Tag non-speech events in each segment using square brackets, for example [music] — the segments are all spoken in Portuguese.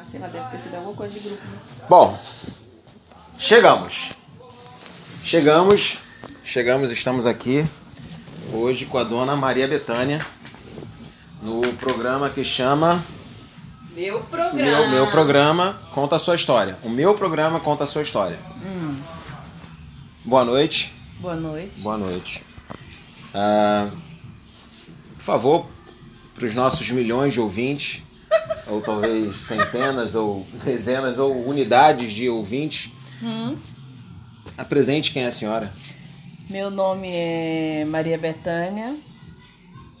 Ah, sei lá, deve ter sido alguma coisa de grupo. Né? Bom, chegamos. Chegamos, chegamos, estamos aqui hoje com a dona Maria Betânia no programa que chama Meu programa. Meu, meu programa Conta a Sua História. O meu programa Conta a Sua História. Hum, Boa noite. boa noite. Boa noite. Ah, por favor, para os nossos milhões de ouvintes, ou talvez centenas, ou dezenas, ou unidades de ouvintes, Hum, apresente quem é a senhora. Meu nome é Maria Betânia.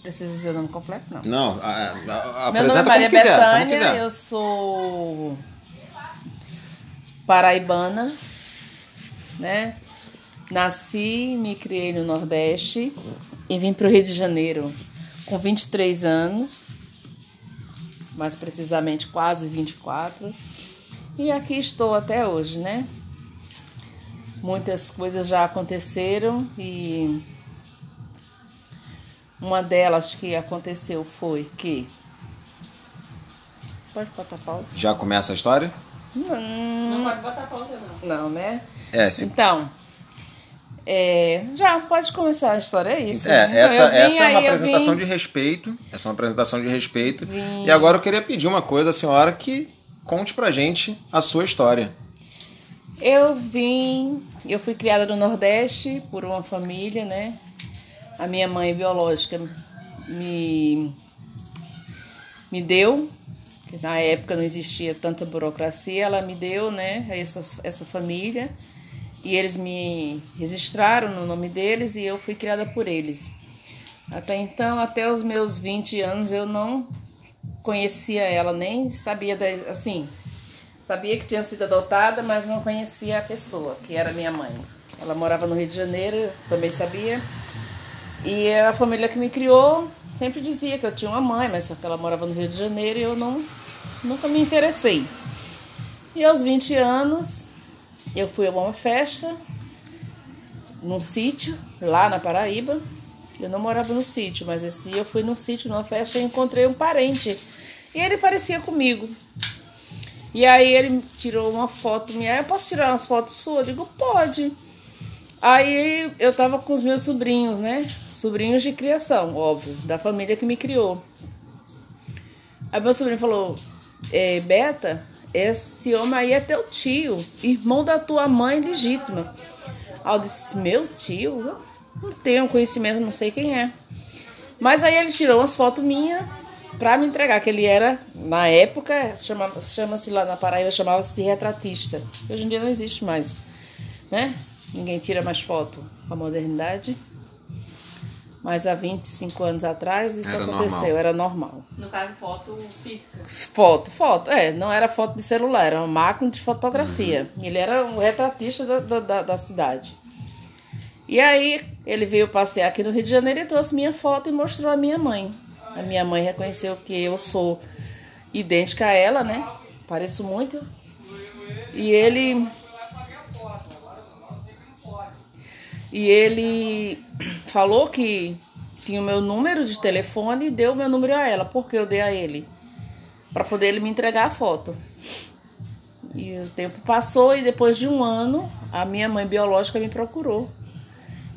Preciso dizer o nome completo? Não. Não, a, a- a- Meu nome é Maria quiser, Betânia, eu sou paraibana, né? Nasci, me criei no Nordeste e vim para o Rio de Janeiro com 23 anos, mais precisamente quase 24. E aqui estou até hoje, né? Muitas coisas já aconteceram e uma delas que aconteceu foi que Pode botar pausa? Já começa a história? Não, Não pode botar pausa, não. não, né? É, se, Então, é, já pode começar a história, é isso. é Então, essa, eu vim, essa é uma apresentação de respeito. Essa é uma apresentação de respeito. Vim. E agora eu queria pedir uma coisa à senhora que conte pra gente a sua história. Eu vim, eu fui criada no Nordeste por uma família, né? A minha mãe biológica me, me deu, que na época não existia tanta burocracia, ela me deu, né, essa, essa família. E eles me registraram no nome deles e eu fui criada por eles. Até então, até os meus 20 anos, eu não conhecia ela, nem sabia, da, assim, Sabia que tinha sido adotada, mas não conhecia a pessoa, que era minha mãe. Ela morava no Rio de Janeiro, eu também sabia. E a família que me criou sempre dizia que eu tinha uma mãe, mas só que ela morava no Rio de Janeiro e eu não, nunca me interessei. E aos 20 anos, eu fui a uma festa, num sítio, lá na Paraíba. Eu não morava no sítio, mas esse dia eu fui num sítio, numa festa, e encontrei um parente. E ele parecia comigo. E aí ele tirou uma foto minha. Eu posso tirar umas fotos suas? Eu digo, pode. Aí eu tava com os meus sobrinhos, né? Sobrinhos de criação, óbvio, da família que me criou. Aí meu sobrinho falou, é, Beta, esse homem aí é teu tio, irmão da tua mãe legítima. Aí disse, meu tio? Não tenho conhecimento, não sei quem é. Mas aí ele tirou umas fotos minhas pra me entregar, que ele era, na época, chama-se lá na Paraíba, chamava-se retratista. Hoje em dia não existe mais, né? Ninguém tira mais foto com a modernidade. Mas há 25 anos atrás isso Era aconteceu, normal. era normal. No caso, foto física. Foto, foto, é, não era foto de celular, era uma máquina de fotografia. Ele era um retratista da, da, da, da cidade. E aí ele veio passear aqui no Rio de Janeiro e trouxe minha foto e mostrou a minha mãe. A minha mãe reconheceu que eu sou idêntica a ela, né? Pareço muito. E ele. E ele falou que tinha o meu número de telefone e deu o meu número a ela, porque eu dei a ele para poder ele me entregar a foto. E o tempo passou e depois de um ano a minha mãe biológica me procurou.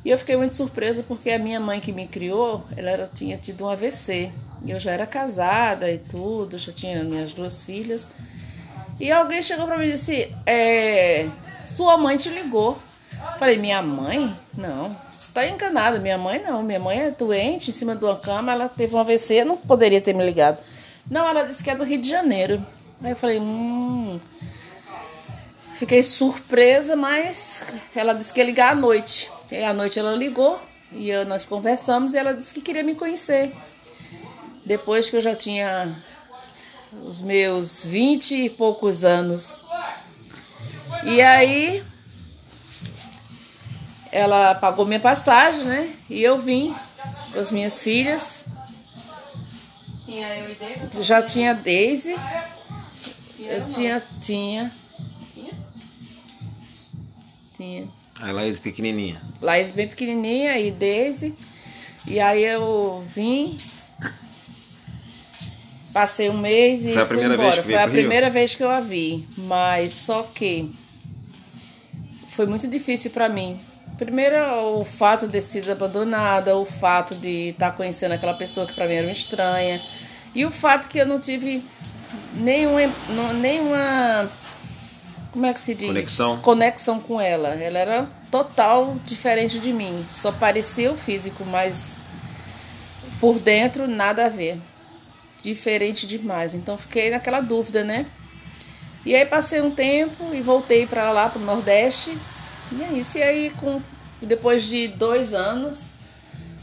E eu fiquei muito surpresa porque a minha mãe que me criou, ela era- tinha tido um AVC. E eu já era casada e tudo, já tinha minhas duas filhas. E alguém chegou para mim e disse: é, Sua mãe te ligou. Falei: Minha mãe? Não, está enganada. Minha mãe não. Minha mãe é doente em cima de uma cama, ela teve um AVC, não poderia ter me ligado. Não, ela disse que é do Rio de Janeiro. Aí eu falei: Hum. Fiquei surpresa, mas ela disse que ia ligar à noite. E à noite ela ligou e nós conversamos e ela disse que queria me conhecer. Depois que eu já tinha os meus vinte e poucos anos. E aí ela pagou minha passagem, né? E eu vim com as minhas filhas. Tinha eu e David. Já tinha Daisy. Eu tinha, tinha. Tinha. A Laís pequenininha. Laís bem pequenininha e Daisy. E aí eu vim Passei um mês e Foi a fui primeira embora. vez que Foi a Rio? primeira vez que eu a vi, mas só que foi muito difícil para mim. Primeiro, o fato de ter sido abandonada, o fato de estar conhecendo aquela pessoa que para mim era uma estranha, e o fato que eu não tive nenhuma, nenhuma como é que se diz? Conexão. Conexão com ela. Ela era total diferente de mim. Só parecia o físico, mas por dentro nada a ver. Diferente demais. Então fiquei naquela dúvida, né? E aí passei um tempo e voltei para lá, para o Nordeste. E é isso. E aí, com, depois de dois anos,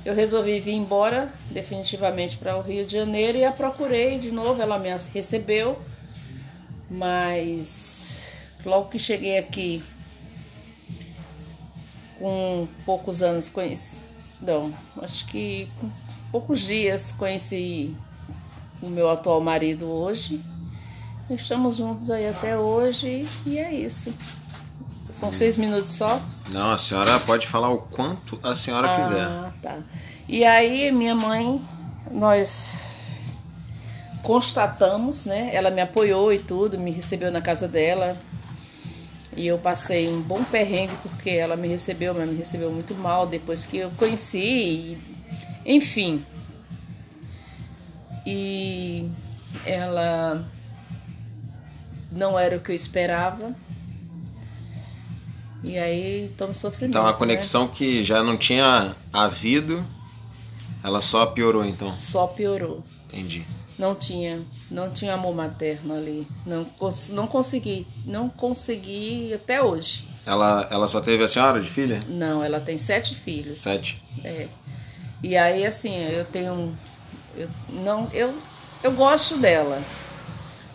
eu resolvi vir embora definitivamente para o Rio de Janeiro e a procurei de novo. Ela me recebeu, mas logo que cheguei aqui, com poucos anos conheci. Não, acho que com poucos dias conheci o meu atual marido hoje. Estamos juntos aí até hoje e é isso. São seis minutos só. Não, a senhora pode falar o quanto a senhora quiser. Ah, tá. E aí, minha mãe, nós constatamos, né? Ela me apoiou e tudo, me recebeu na casa dela. E eu passei um bom perrengue porque ela me recebeu, mas me recebeu muito mal depois que eu conheci. e- enfim. E ela não era o que eu esperava. E aí, estamos sofrendo. Então a conexão que já não tinha havido, ela só piorou então. Só piorou. Entendi. Não tinha, não tinha amor materno ali. Não, não consegui, não consegui até hoje. Ela, ela só teve a senhora de filha? Não, ela tem sete filhos. Sete. É. E aí assim, eu tenho, eu não, eu, eu gosto dela,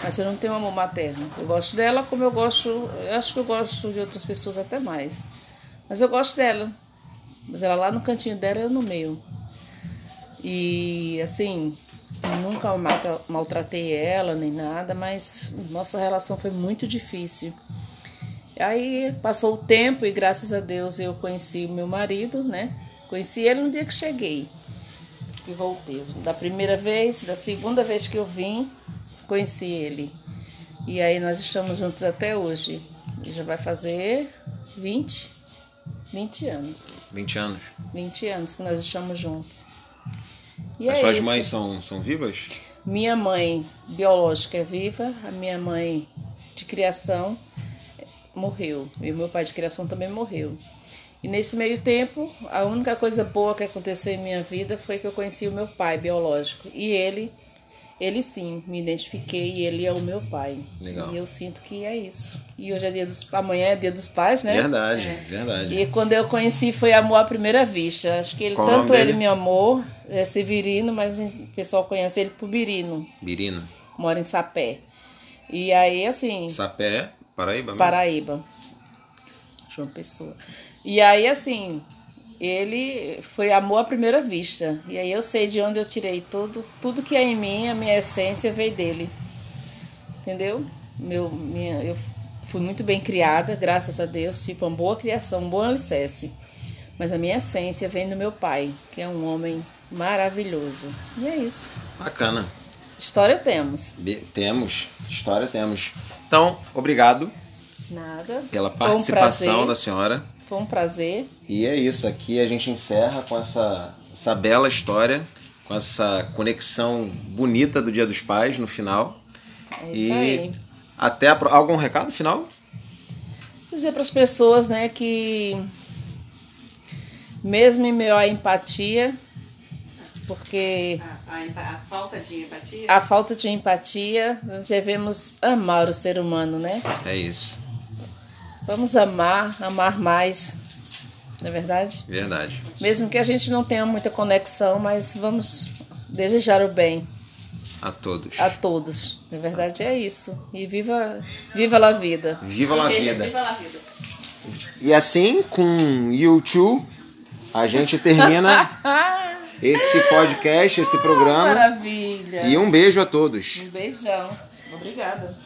mas eu não tenho amor materno. Eu gosto dela como eu gosto, eu acho que eu gosto de outras pessoas até mais. Mas eu gosto dela. Mas ela lá no cantinho dela, eu no meio. E assim, nunca maltra- maltratei ela nem nada, mas nossa relação foi muito difícil. Aí passou o tempo e graças a Deus eu conheci o meu marido, né? Conheci ele no dia que cheguei e voltei. Da primeira vez, da segunda vez que eu vim, conheci ele. E aí nós estamos juntos até hoje. E já vai fazer 20, 20 anos. 20 anos. 20 anos que nós estamos juntos. E As é suas isso. mães são, são vivas? Minha mãe biológica é viva, a minha mãe de criação morreu. E o meu pai de criação também morreu. E nesse meio tempo, a única coisa boa que aconteceu em minha vida foi que eu conheci o meu pai biológico. E ele, ele sim, me identifiquei e ele é o meu pai. Legal. E eu sinto que é isso. E hoje é dia dos amanhã é dia dos pais, né? Verdade, verdade. E quando eu conheci foi amor à primeira vista. Acho que ele, Qual tanto ele me amou, é Severino, mas gente- o pessoal conhece ele por Birino, Birino. mora em Sapé. E aí, assim, Sapé, Paraíba? mesmo? Paraíba. João Pessoa. E aí, assim, ele foi amor à primeira vista. E aí eu sei de onde eu tirei tudo, tudo que é em mim, a minha essência veio dele. Entendeu? Meu, minha, eu fui muito bem criada, graças a Deus, tive uma boa criação, um bom alicerce. Mas a minha essência vem do meu pai, que é um homem maravilhoso. E é isso. Bacana. História temos. Be- temos, história temos. Então, obrigado Nada. pela um participação prazer. da senhora. Foi um prazer. E é isso, aqui a gente encerra com essa, essa bela história, com essa conexão bonita do Dia dos Pais no final. É isso E aí. até a, algum recado final? dizer para as pessoas, né, que mesmo em meio à empatia, porque A, a a falta de empatia. a falta de empatia, nós devemos amar o ser humano, né? É isso, Vamos amar, amar mais, não é verdade? verdade. Mesmo que a gente não tenha muita conexão, mas vamos desejar o bem A todos. a todos. Na verdade é isso. E viva, viva a vida. Viva a vida! Viva a vida. E assim, com YouTube, a gente termina [laughs] esse podcast, esse programa. Maravilha. E um beijo a todos. Um beijão. Obrigada.